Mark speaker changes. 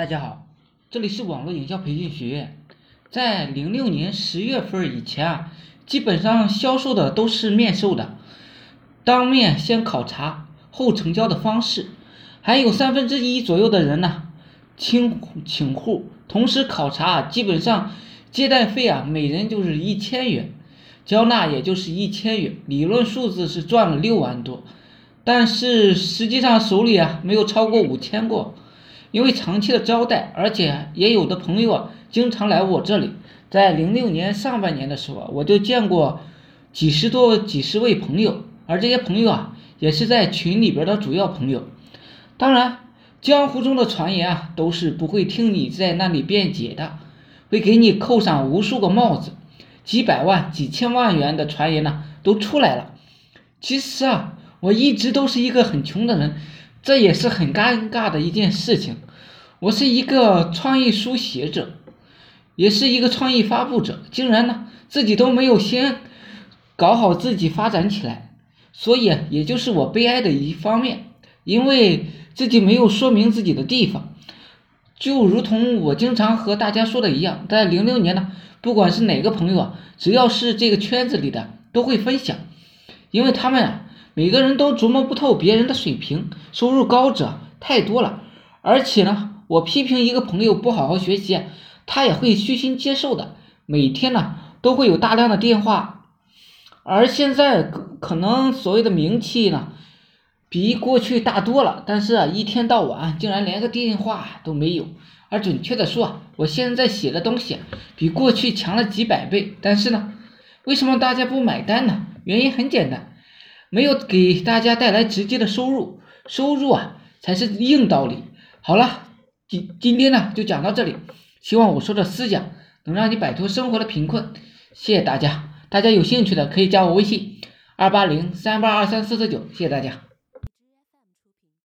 Speaker 1: 大家好，这里是网络营销培训学院。在零六年十月份以前啊，基本上销售的都是面授的，当面先考察后成交的方式，还有三分之一左右的人呢，请请户，同时考察，基本上接待费啊，每人就是一千元，交纳也就是一千元，理论数字是赚了六万多，但是实际上手里啊没有超过五千过。因为长期的招待，而且也有的朋友啊，经常来我这里。在零六年上半年的时候，我就见过几十多、几十位朋友，而这些朋友啊，也是在群里边的主要朋友。当然，江湖中的传言啊，都是不会听你在那里辩解的，会给你扣上无数个帽子，几百万、几千万元的传言呢，都出来了。其实啊，我一直都是一个很穷的人。这也是很尴尬的一件事情。我是一个创意书写者，也是一个创意发布者，竟然呢自己都没有先搞好自己发展起来，所以也就是我悲哀的一方面，因为自己没有说明自己的地方，就如同我经常和大家说的一样，在零六年呢，不管是哪个朋友啊，只要是这个圈子里的，都会分享，因为他们啊。每个人都琢磨不透别人的水平，收入高者太多了。而且呢，我批评一个朋友不好好学习，他也会虚心接受的。每天呢，都会有大量的电话。而现在可能所谓的名气呢，比过去大多了，但是啊，一天到晚竟然连个电话都没有。而准确的说，我现在写的东西比过去强了几百倍。但是呢，为什么大家不买单呢？原因很简单。没有给大家带来直接的收入，收入啊才是硬道理。好了，今今天呢就讲到这里，希望我说的思想能让你摆脱生活的贫困。谢谢大家，大家有兴趣的可以加我微信二八零三八二三四四九，谢谢大家。